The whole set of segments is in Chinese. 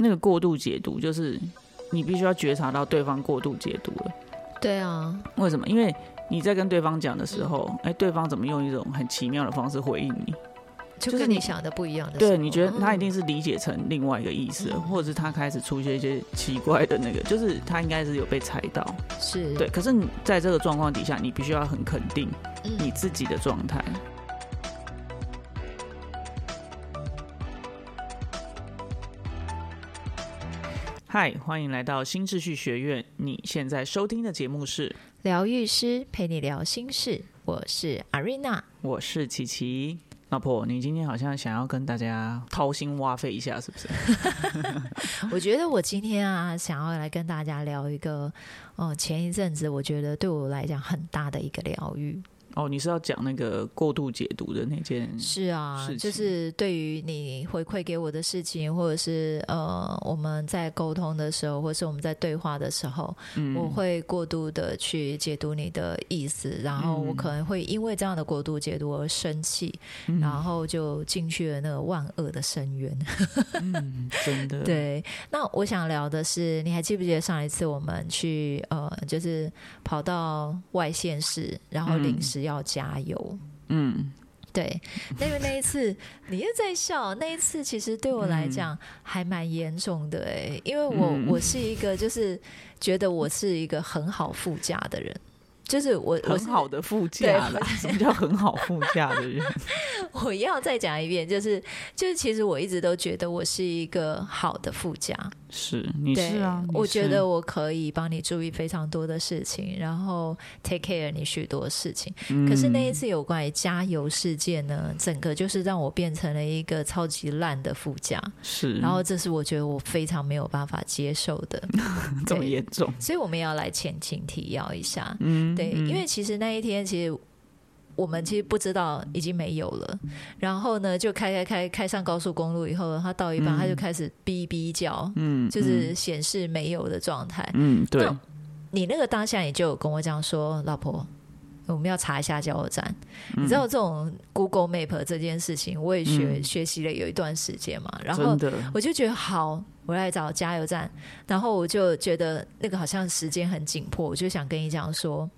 那个过度解读，就是你必须要觉察到对方过度解读了。对啊，为什么？因为你在跟对方讲的时候，哎，对方怎么用一种很奇妙的方式回应你？就跟你想的不一样的。对，你觉得他一定是理解成另外一个意思，或者是他开始出现一些奇怪的那个，就是他应该是有被猜到。是对，可是你在这个状况底下，你必须要很肯定你自己的状态。嗨，欢迎来到新秩序学院。你现在收听的节目是疗愈师陪你聊心事，我是阿瑞娜，我是琪琪。老婆，你今天好像想要跟大家掏心挖肺一下，是不是？我觉得我今天啊，想要来跟大家聊一个，哦，前一阵子我觉得对我来讲很大的一个疗愈。哦，你是要讲那个过度解读的那件？是啊，就是对于你回馈给我的事情，或者是呃，我们在沟通的时候，或是我们在对话的时候，我会过度的去解读你的意思，然后我可能会因为这样的过度解读而生气，然后就进去了那个万恶的深渊。嗯，真的。对，那我想聊的是，你还记不记得上一次我们去呃，就是跑到外县市，然后临时。要加油，嗯，对，因为那一次你又在笑，那一次其实对我来讲还蛮严重的哎，因为我我是一个就是觉得我是一个很好副驾的人。就是我很好的副驾了，什么叫很好副驾的人？我要再讲一遍，就是就是，其实我一直都觉得我是一个好的副驾，是你是啊，我觉得我可以帮你注意非常多的事情，然后 take care 你许多事情。可是那一次有关于加油事件呢，整个就是让我变成了一个超级烂的副驾，是，然后这是我觉得我非常没有办法接受的，这么严重，所以我们要来前情提要一下，嗯。对，因为其实那一天，其实我们其实不知道已经没有了。然后呢，就开开开开上高速公路以后，他到一半他就开始哔哔叫，嗯，就是显示没有的状态。嗯，对。你那个当下，你就跟我讲说，老婆，我们要查一下加油站。你知道这种 Google Map 这件事情，我也学学习了有一段时间嘛。然后我就觉得好。我来找加油站，然后我就觉得那个好像时间很紧迫，我就想跟你讲说，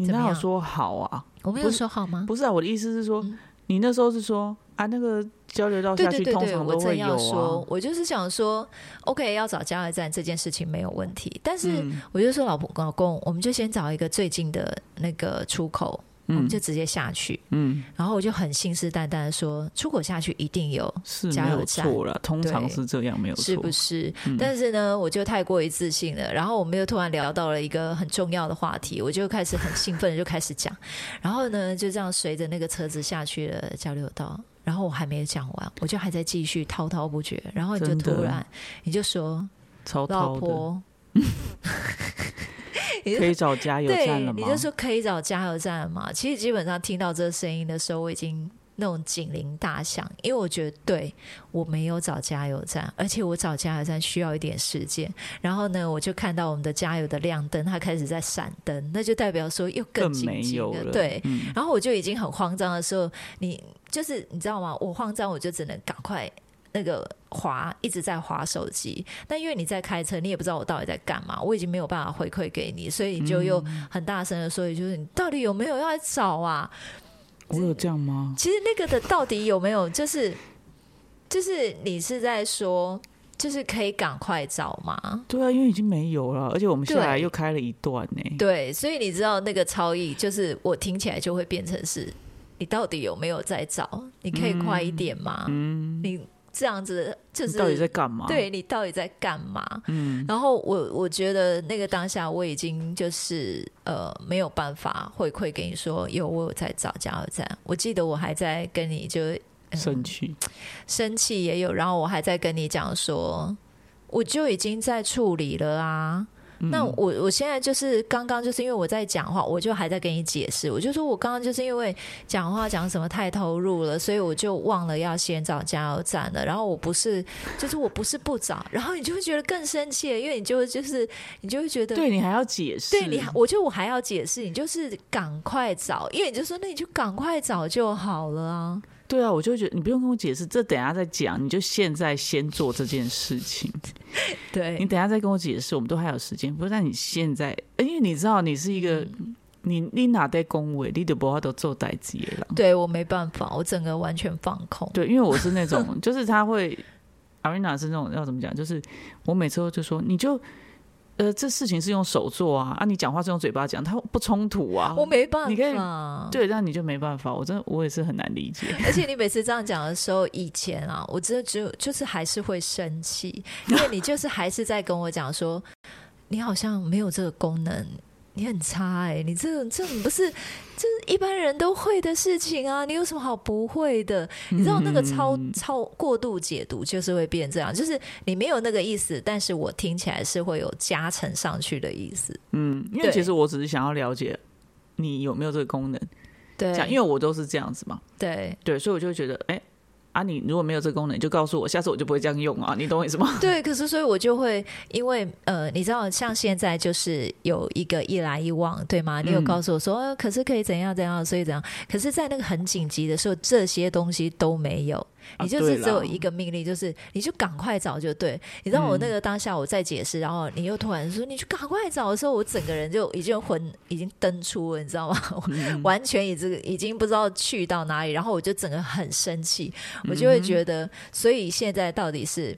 你那有说好啊？我没有说好吗？不是啊，我的意思是说，你那时候是说啊，那个交流道下去通常都会有啊。我就是想说，OK，要找加油站这件事情没有问题，但是我就说，老婆老公，我们就先找一个最近的那个出口。我们就直接下去，嗯，然后我就很信誓旦旦的说，出口下去一定有加油站，错了，通常是这样，没有错，是不是？但是呢，我就太过于自信了。然后我们又突然聊到了一个很重要的话题，我就开始很兴奋的就开始讲。然后呢，就这样随着那个车子下去了交流道，然后我还没有讲完，我就还在继续滔滔不绝。然后你就突然你就说，老婆。可以找加油站了吗？你就说可以找加油站了嘛。其实基本上听到这个声音的时候，我已经那种警铃大响，因为我觉得对我没有找加油站，而且我找加油站需要一点时间。然后呢，我就看到我们的加油的亮灯，它开始在闪灯，那就代表说又更紧急了。对，然后我就已经很慌张的时候，你就是你知道吗？我慌张，我就只能赶快。那个滑一直在滑手机，但因为你在开车，你也不知道我到底在干嘛，我已经没有办法回馈给你，所以你就又很大声的说，就是你到底有没有要来找啊？我有这样吗？其实那个的到底有没有，就是就是你是在说，就是可以赶快找吗？对啊，因为已经没有了，而且我们下来又开了一段呢。对，所以你知道那个超意，就是我听起来就会变成是，你到底有没有在找？你可以快一点吗？嗯，你。这样子就是到底在干嘛？对你到底在干嘛？嗯，然后我我觉得那个当下我已经就是呃没有办法回馈给你说有我有在找加油站。我记得我还在跟你就生气，生气也有，然后我还在跟你讲说我就已经在处理了啊。那我我现在就是刚刚就是因为我在讲话，我就还在跟你解释，我就说我刚刚就是因为讲话讲什么太投入了，所以我就忘了要先找加油站了。然后我不是，就是我不是不找，然后你就会觉得更生气，因为你就就是你就会觉得，对你还要解释，对你，我就我还要解释，你就是赶快找，因为你就说那你就赶快找就好了啊。对啊，我就会觉得你不用跟我解释，这等一下再讲，你就现在先做这件事情。对你，等一下再跟我解释，我们都还有时间。不是，但你现在，因为你知道你是一个，你你哪在恭维，你的不法都做代志了。对我没办法，我整个完全放空。对，因为我是那种，就是他会，阿瑞娜是那种要怎么讲，就是我每次都就说，你就。呃，这事情是用手做啊，啊，你讲话是用嘴巴讲，它不冲突啊。我没办法，你可以 对，那你就没办法。我真的，我也是很难理解。而且你每次这样讲的时候，以前啊，我真的只有就是还是会生气，因为你就是还是在跟我讲说，你好像没有这个功能。你很差哎，你这种这种不是，这是一般人都会的事情啊！你有什么好不会的？你知道那个超超过度解读就是会变这样，就是你没有那个意思，但是我听起来是会有加成上去的意思。嗯，因为其实我只是想要了解你有没有这个功能，对，因为我都是这样子嘛，对对，所以我就觉得哎。啊，你如果没有这个功能，你就告诉我，下次我就不会这样用啊，你懂我意思吗？对，可是所以我就会，因为呃，你知道，像现在就是有一个一来一往，对吗？你有告诉我说，可是可以怎样怎样，所以怎样？可是，在那个很紧急的时候，这些东西都没有。你就是只有一个命令，就是你就赶快找就对。你知道我那个当下我在解释，然后你又突然说你去赶快找的时候，我整个人就已经魂已经登出了，你知道吗？完全已经已经不知道去到哪里，然后我就整个很生气，我就会觉得，所以现在到底是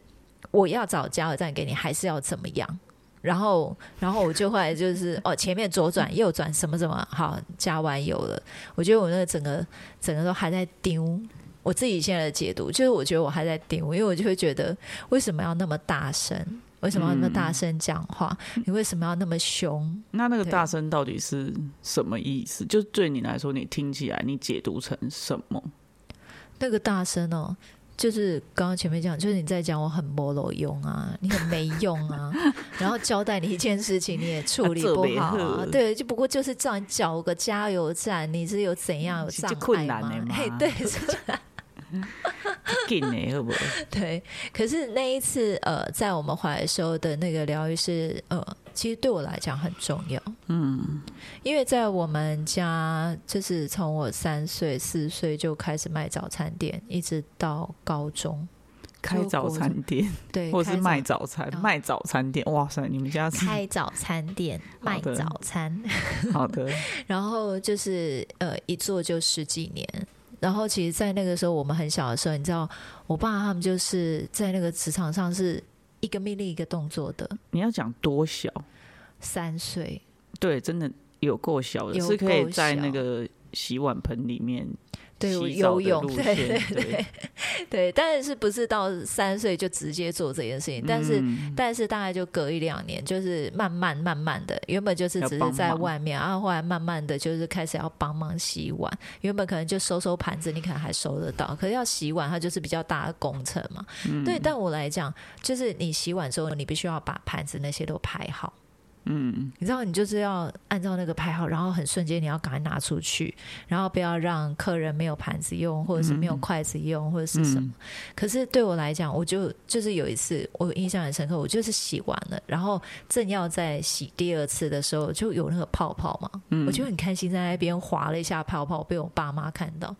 我要找加油站给你，还是要怎么样？然后，然后我就后来就是哦，前面左转右转什么什么，好加完油了。我觉得我那个整个整个都还在丢。我自己现在的解读就是，我觉得我还在顶，因为我就会觉得，为什么要那么大声？为什么要那么大声讲话？你为什么要那么凶？那那个大声到底是什么意思？就对你来说，你听起来你解读成什么？那个大声哦，就是刚刚前面讲，就是你在讲我很没用啊，你很没用啊，然后交代你一件事情你也处理不好啊，对，就不过就是这样找个加油站，你是有怎样有障碍吗？嘿，对。紧呢，好不会？对，可是那一次，呃，在我们回来的时候的那个疗愈是，呃，其实对我来讲很重要。嗯，因为在我们家，就是从我三岁、四岁就开始卖早餐店，一直到高中开早餐店，对，或是卖早餐、卖早餐店。哇塞，你们家开早餐店卖早餐，好的。然后就是呃，一做就十几年。然后，其实，在那个时候，我们很小的时候，你知道，我爸他们就是在那个职场上是一个命令一个动作的。你要讲多小？三岁。对，真的有够小的，是可以在那个洗碗盆里面。对游泳，对对对 对，但是不是到三岁就直接做这件事情？但是但是大概就隔一两年，就是慢慢慢慢的，原本就是只是在外面，然后后来慢慢的就是开始要帮忙洗碗。原本可能就收收盘子，你可能还收得到，可是要洗碗，它就是比较大的工程嘛。对，但我来讲，就是你洗碗之后，你必须要把盘子那些都排好。嗯，你知道，你就是要按照那个排好，然后很瞬间你要赶快拿出去，然后不要让客人没有盘子用，或者是没有筷子用，或者是什么。可是对我来讲，我就就是有一次我印象很深刻，我就是洗完了，然后正要在洗第二次的时候，就有那个泡泡嘛，我就很开心在那边划了一下泡泡，被我爸妈看到，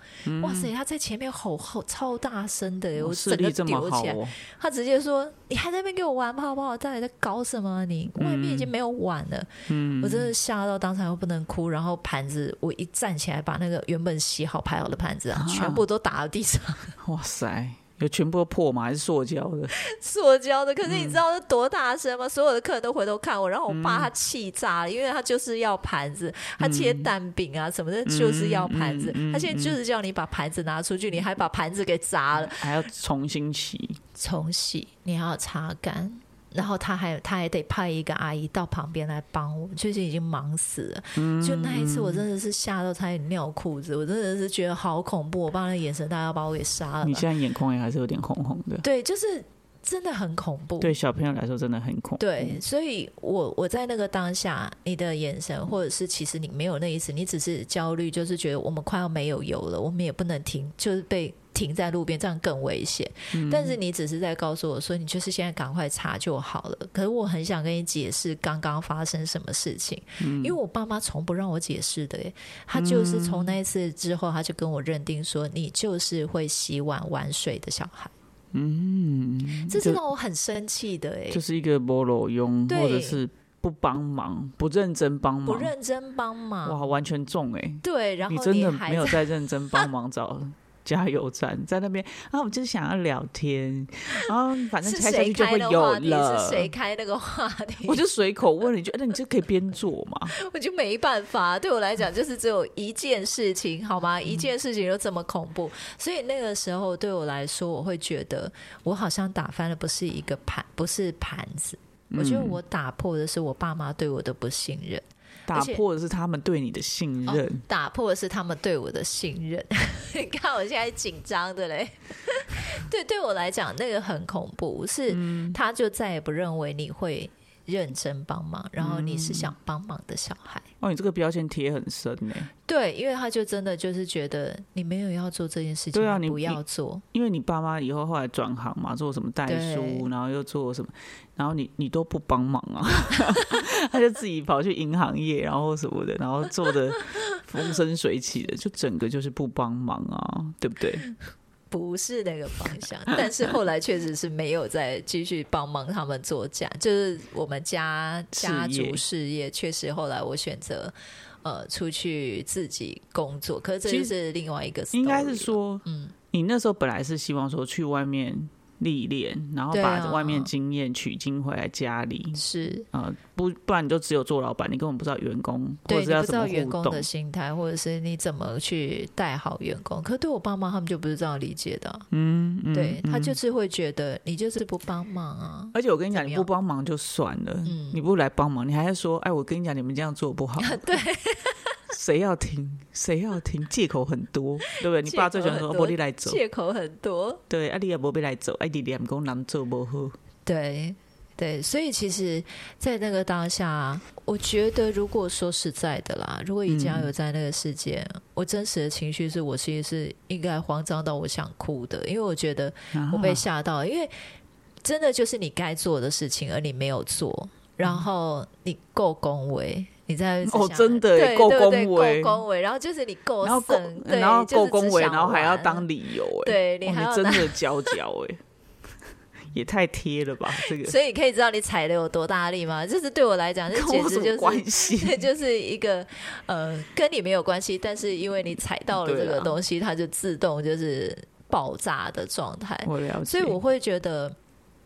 哇塞，他在前面吼吼超大声的，我整个丢起来，他直接说：“你还在那边给我玩泡泡，到底在搞什么？你？外面已经没有。”晚了，嗯，我真的吓到当场又不能哭，然后盘子我一站起来，把那个原本洗好排好的盘子啊，全部都打到地上。哇塞，有全部都破吗？还是塑胶的？塑胶的。可是你知道是多大声吗？所有的客人都回头看我，然后我爸他气炸了，因为他就是要盘子，他切蛋饼啊什么的，就是要盘子。他现在就是叫你把盘子拿出去，你还把盘子给砸了，还要重新洗，重洗，你还要擦干。然后他还他还得派一个阿姨到旁边来帮我，就是已经忙死了。就那一次，我真的是吓到差点尿裤子，我真的是觉得好恐怖。我爸那眼神，大要把我给杀了。你现在眼眶也还是有点红红的。对，就是真的很恐怖。对小朋友来说，真的很恐怖。对，所以我我在那个当下，你的眼神，或者是其实你没有那意思，你只是焦虑，就是觉得我们快要没有油了，我们也不能停，就是被。停在路边，这样更危险。嗯。但是你只是在告诉我说，你就是现在赶快查就好了。可是我很想跟你解释刚刚发生什么事情，嗯。因为我爸妈从不让我解释的，耶，他就是从那一次之后，他就跟我认定说，你就是会洗碗玩水的小孩。嗯，这是让我很生气的，哎，就是一个菠萝用，对。或者是不帮忙、不认真帮忙，不认真帮忙，哇，完全中哎、对，然后你真的还没有在在认真帮忙找加油站，在那边啊，我就是想要聊天，然后反正是开下去就会有？了是。谁开那个话题？我就随口问了一句，哎那你就可以边做嘛？我就没办法，对我来讲就是只有一件事情，好吗？一件事情就这么恐怖，所以那个时候对我来说，我会觉得我好像打翻了不是一个盘，不是盘子。我觉得我打破的是我爸妈对我的不信任，打破的是他们对你的信任。哦打破的是他们对我的信任。你 看我现在紧张的嘞，对，对我来讲那个很恐怖，是他就再也不认为你会认真帮忙，然后你是想帮忙的小孩。哦，你这个标签贴很深呢，对，因为他就真的就是觉得你没有要做这件事情，对啊你不要做。因为你爸妈以后后来转行嘛，做什么代书，然后又做什么，然后你你都不帮忙啊，他就自己跑去银行业，然后什么的，然后做的风生水起的，就整个就是不帮忙啊，对不对？不是那个方向，但是后来确实是没有再继续帮忙他们做家，就是我们家家族事业，确实后来我选择呃出去自己工作，可是这就是另外一个，应该是说，嗯，你那时候本来是希望说去外面历练，然后把外面经验取经回来家里，是呃，不不然你就只有做老板，你根本不知道员工或对，不知者是要怎么互动道员工的。心态，或者是你怎么去带好员工。可对我爸妈他们就不是这样理解的啊、嗯，嗯对他嗯就是会觉得你就是不帮忙啊，而且我跟你讲，你不帮忙就算了，嗯你不来帮忙，你还在说，哎，我跟你讲，你们这样做不好。对，谁要听？谁要听？借口很多，对不对？你爸最喜欢说，借口很多不你来走，借口很多。对，啊，你也不必来走，哎，你两公难做不好，对对，所以其实，在那个当下，我觉得如果说实在的啦，如果以加油在那个事件，我真实的情绪是我其实是应该慌张到我想哭的，因为我觉得我被啊吓到，因为真的就是你该做的事情，而你没有做，然后你够恭维。你在哦真的够恭维够恭维，然后就是你够然后够省，，对然后够恭维，然后还要当理由，哎，对你哦还真的娇娇，哎，也太贴了吧，这个所以你可以知道你踩的有多大力吗？就是对我来讲，这简直就是关系？这就是一个呃，跟你没有关系，但是因为你踩到了这个东西，它就自动就是爆炸的状态。我了解，所以我会觉得，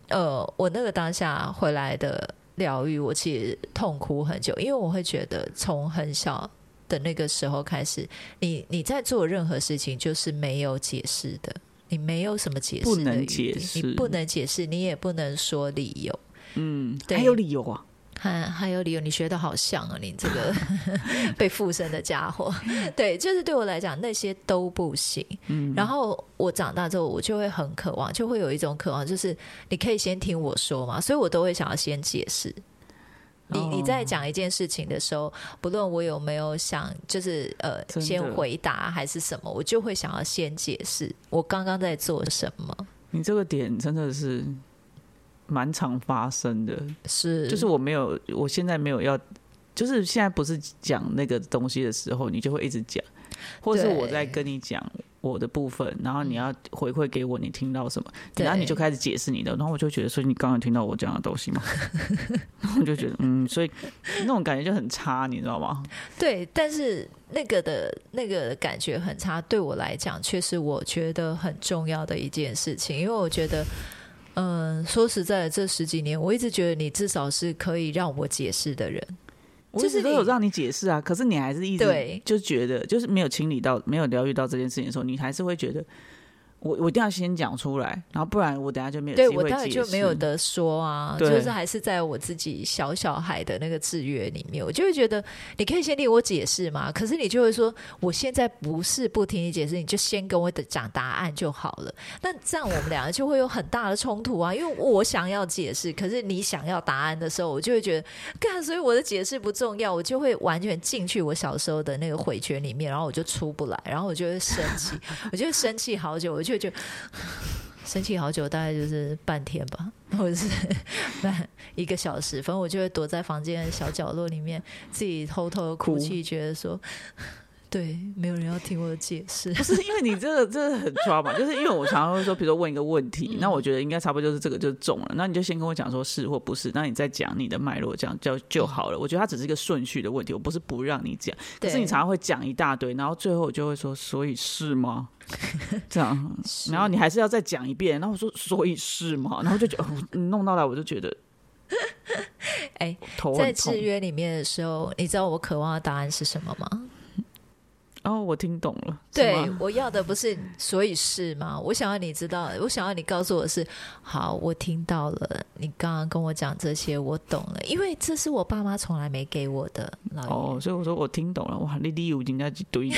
呃，我那个当下回来的疗愈，我其实痛哭很久，因为我会觉得从很小的那个时候开始，你你在做任何事情就是没有解释的。你没有什么解释不能解释你不能解释，你也不能说理由。嗯，对还有理由啊，还还有理由，你学的好像啊，你这个 被附身的家伙。对，就是对我来讲，那些都不行。嗯，然后我长大之后，我就会很渴望，就会有一种渴望，就是你可以先听我说嘛，所以我都会想要先解释。你哦你在讲一件事情的时候，不论我有没有想，就是呃，先回答还是什么，我就会想要先解释我刚刚在做什么。你这个点真的是蛮常发生的，是，就是我没有，我现在没有要，就是现在不是讲那个东西的时候，你就会一直讲，或是我在跟你讲我的部分，然后你要回馈给我你听到什么，然后你就开始解释你的，然后我就觉得，所以你刚刚听到我讲的东西吗？然后我就觉得，嗯，所以那种感觉就很差，你知道吗？对，但是那个的那个感觉很差，对我来讲却是我觉得很重要的一件事情，因为我觉得，嗯，说实在的，这十几年我一直觉得你至少是可以让我解释的人，我一就是你直都有让你解释啊，可是你还是一直对。就觉得，就是没有清理到、没有疗愈到这件事情的时候，你还是会觉得，我我一定要先讲出来，然后不然我等下就没有对我机会就没有得说啊，就是还是在我自己小小孩的那个制约里面，我就会觉得你可以先听我解释嘛，可是你就会说我现在不是不听你解释，你就先跟我讲答案就好了。那这样我们两个就会有很大的冲突啊，因为我想要解释，可是你想要答案的时候，我就会觉得，干，所以我的解释不重要，我就会完全进去我小时候的那个回圈里面，然后我就出不来，然后我就会生气，我就会生气好久，我就就会觉得生气好久，大概就是半天吧，或者是半一个小时，反正我就会躲在房间的小角落里面，自己偷偷哭泣，觉得说。对，没有人要听我的解释。不是因为你这个真的很抓嘛，就是因为我常常会说，比如说问一个问题，那我觉得应该差不多就是这个就中了，那你就先跟我讲说是或不是，那你再讲你的脉络，这样就就好了。我觉得它只是一个顺序的问题，我不是不让你讲，可是你常常会讲一大堆，然后最后我就会说，所以是吗？这样，然后你还是要再讲一遍，然后我说所以是吗？然后就觉得弄到来，我就觉得，哎，在制约里面的时候，你知道我渴望的答案是什么吗？哦，我听懂了。对，我要的不是，所以是吗？我想要你知道，我想要你告诉我是好，我听到了。你刚刚跟我讲这些，我懂了，因为这是我爸妈从来没给我的。哦，所以我说我听懂了。哇，你你有人家一堆。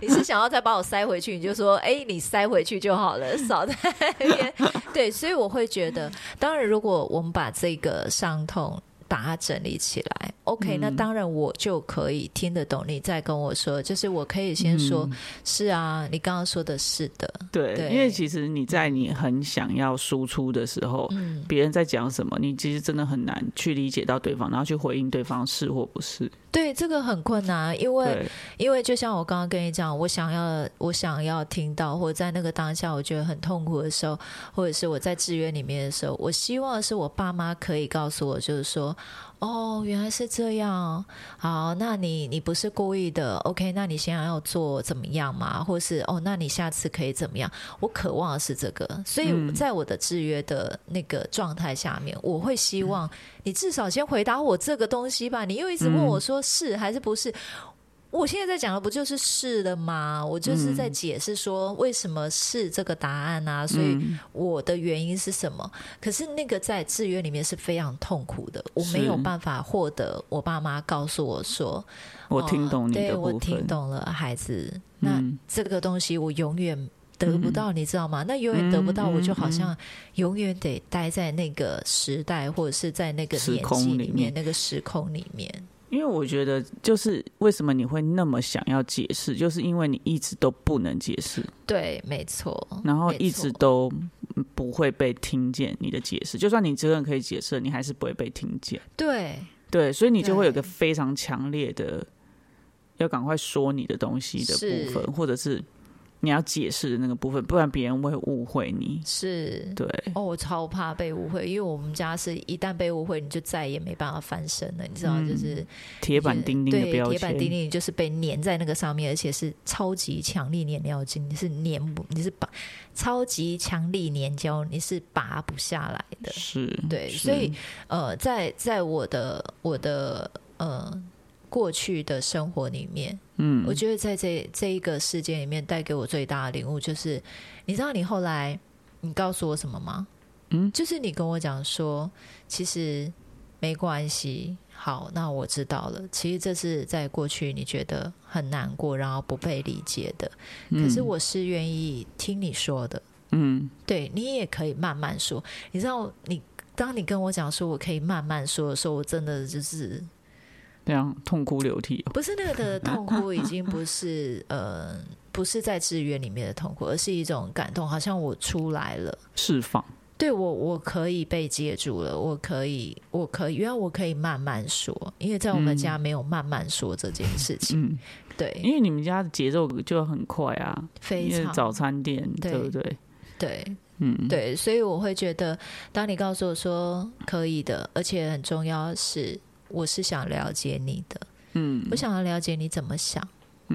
你是想要再把我塞回去？你就说，哎，你塞回去就好了，少在那边。对，所以我会觉得，当然，如果我们把这个伤痛。把它整理起来，OK，那当然我就可以听得懂你再跟我说，就是我可以先说，是啊，你刚刚说的是的，对，因为其实你在你很想要输出的时候，别人在讲什么，你其实真的很难去理解到对方，然后去回应对方是或不是。对，这个很困难，因为因为就像我刚刚跟你讲，我想要我想要听到，或者在那个当下我觉得很痛苦的时候，或者是我在制约里面的时候，我希望是我爸妈可以告诉我，就是说。哦，原来是这样。好，那你你不是故意的，OK？那你现在要做怎么样嘛？或是哦，那你下次可以怎么样？我渴望的是这个，所以在我的制约的那个状态下面，我会希望你至少先回答我这个东西吧。你又一直问我说是还是不是？我现在在讲的不就是是的吗？我就是在解释说为什么是这个答案啊，所以我的原因是什么？可是那个在制约里面是非常痛苦的，我没有办法获得我爸妈告诉我说，我听懂你的我听懂了，孩子。那这个东西我永远得不到，你知道吗？那永远得不到，我就好像永远得待在那个时代或者是在那个年纪里面，那个时空里面。因为我觉得，就是为什么你会那么想要解释，就是因为你一直都不能解释。对，没错。然后一直都不会被听见你的解释，就算你真的可以解释，你还是不会被听见。对，对，所以你就会有个非常强烈的要赶快说你的东西的部分，或者是。你要解释的那个部分，不然别人会误会你。是，对。哦，我超怕被误会，因为我们家是一旦被误会，你就再也没办法翻身了。你知道，就是铁板钉钉的标签，铁板钉钉就是被粘在那个上面，而且是超级强力粘料筋，是粘不，你是拔超级强力粘胶，你是拔不下来的。是，对。所以，呃，在在我的我的呃。过去的生活里面，嗯，我觉得在这这一个事件里面带给我最大的领悟就是，你知道你后来你告诉我什么吗？嗯，就是你跟我讲说，其实没关系，好，那我知道了。其实这是在过去你觉得很难过，然后不被理解的，可是我是愿意听你说的。嗯，对你也可以慢慢说。你知道，你当你跟我讲说我可以慢慢说的时候，我真的就是。那样痛哭流涕，不是那个的痛哭，已经不是 呃，不是在制约里面的痛苦，而是一种感动，好像我出来了，释放。对我，我可以被接住了，我可以，我可以，原来我可以慢慢说，因为在我们家没有慢慢说这件事情。对，因为你们家的节奏就很快啊，非常早餐店，对不对？对，嗯，对，所以我会觉得，当你告诉我说可以的，而且很重要是。我是想了解你的，嗯，我想要了解你怎么想，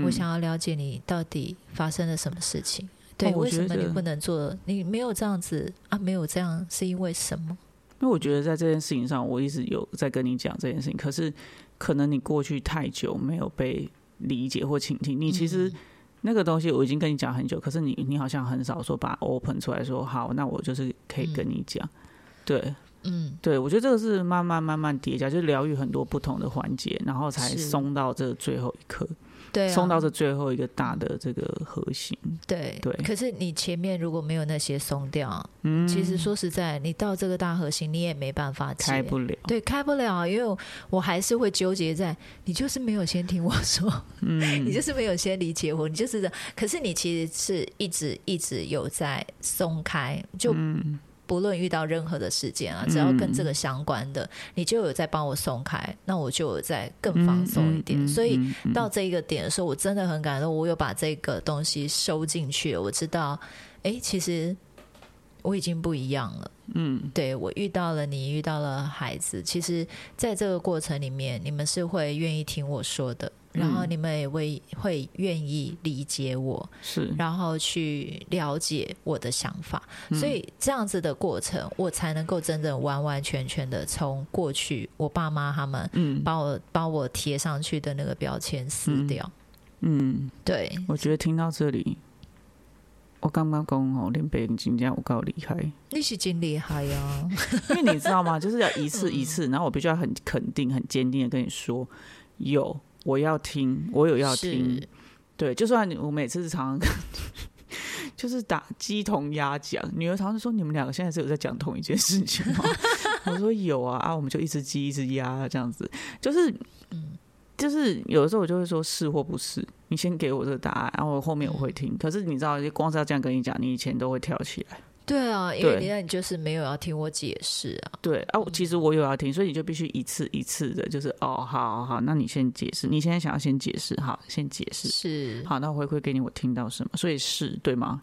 我想要了解你到底发生了什么事情，对，为什么你不能做？你没有这样子啊？没有这样是因为什么？因为我觉得在这件事情上，我一直有在跟你讲这件事情，可是可能你过去太久没有被理解或倾听，你其实那个东西我已经跟你讲很久，可是你你好像很少说把 open 出来说好，那我就是可以跟你讲，对。嗯，对，我觉得这个是慢慢慢慢叠加，就是疗愈很多不同的环节，然后才松到这最后一刻。对啊，送到这最后一个大的这个核心。对对可是你前面如果没有那些松掉，嗯，其实说实在，你到这个大核心，你也没办法接开不了。对，开不了，因为我还是会纠结在你就是没有先听我说，嗯，你就是没有先理解我，你就是这。可是你其实是一直一直有在松开，就嗯不论遇到任何的事件啊，只要跟这个相关的，你就有在帮我松开，那我就有在更放松一点。嗯嗯所以到这一个点的时候，我真的很感动，我有把这个东西收进去了。我知道，哎，其实我已经不一样了。嗯对我遇到了你，遇到了孩子，其实在这个过程里面，你们是会愿意听我说的，然后你们也会会愿意理解我，是。然后去了解我的想法，所以这样子的过程，我才能够真正完完全全的从过去我爸妈他们嗯。把我把我贴上去的那个标签撕掉。嗯，对，我觉得听到这里，我刚刚讲哦，连北京金家我够厉害，你是真厉害呀、因为你知道吗？就是要一次 一次，然后我必须要很肯定、很坚定的跟你说，有我要听，我有要听，对，就算你我每次常常 就是打鸡同鸭讲，女儿常常说你们两个现在是有在讲同一件事情吗？我说有啊，啊，我们就一只鸡一只鸭这样子，就是嗯就是有的时候我就会说是或不是，你先给我这个答案，然后我后面我会听。可是你知道，光是要这样跟你讲，你以前都会跳起来。对啊，因为对你那你就是没有要听我解释啊。对啊，其实我有要听，所以你就必须一次一次的，就是哦，好好好，那你先解释，你现在想要先解释，好，先解释。是，好，那我回馈给你，我听到什么？所以是对吗？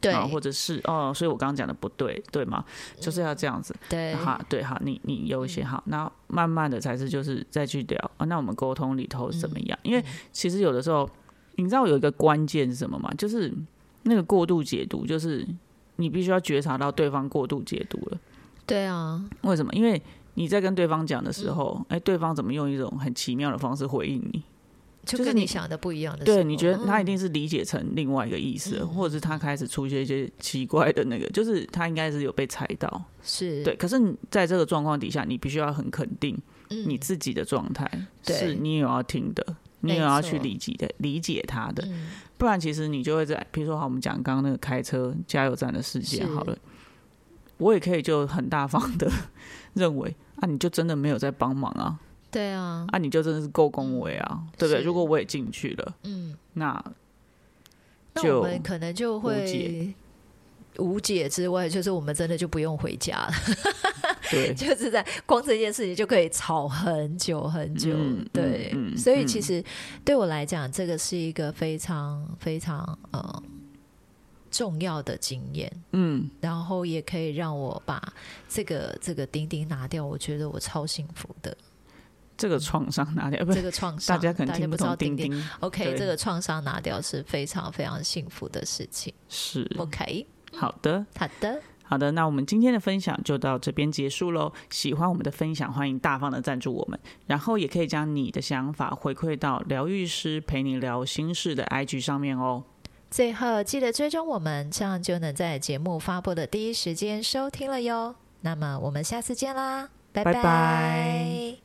对，啊，或者是哦，所以我刚刚讲的不对，对吗？就是要这样子。对，好，对，好，你你优先好，那慢慢的才是就是再去聊啊。那我们沟通里头怎么样？因为其实有的时候，你知道有一个关键是什么吗？就是那个过度解读，就是你必须要觉察到对方过度解读了。对啊，为什么？因为你在跟对方讲的时候，哎、对方怎么用一种很奇妙的方式回应你？就跟你想的不一样的。对，你觉得他一嗯定是理解成另外一个意思，嗯或者是他开始出现一些奇怪的那个，就是他应该是有被猜到。是对，可是你在这个状况底下，你必须要很肯定嗯你自己的状态，对是你有要听的，你也要去理解的，理解他的，嗯。不然其实你就会在，比如说好，我们讲刚刚那个开车加油站的事件好了，我也可以就很大方的 认为啊，你就真的没有在帮忙啊，对啊，啊，你就真的是够恭维啊，对不对？如果我也进去了，嗯，那那就我们可能就无会解无解之外，就是我们真的就不用回家了，对，就是在光这件事情就可以吵很久很久。嗯对，所以嗯其实对我来讲，这个是一个非常非常呃重要的经验。嗯，然后也可以让我把这个这个钉钉拿掉，我觉得我超幸福的。这个创伤拿掉，这是个创伤，大家可能听不知道不懂钉钉钉，OK，对这个创伤拿掉是非常非常幸福的事情。是 OK，好的。好的，好的，那我们今天的分享就到这边结束喽。喜欢我们的分享，欢迎大方的赞助我们，然后也可以将你的想法回馈到疗愈师陪你聊心事的 IG 上面哦。最后记得追踪我们，这样就能在节目发布的第一时间收听了哟。那么我们下次见啦，拜拜拜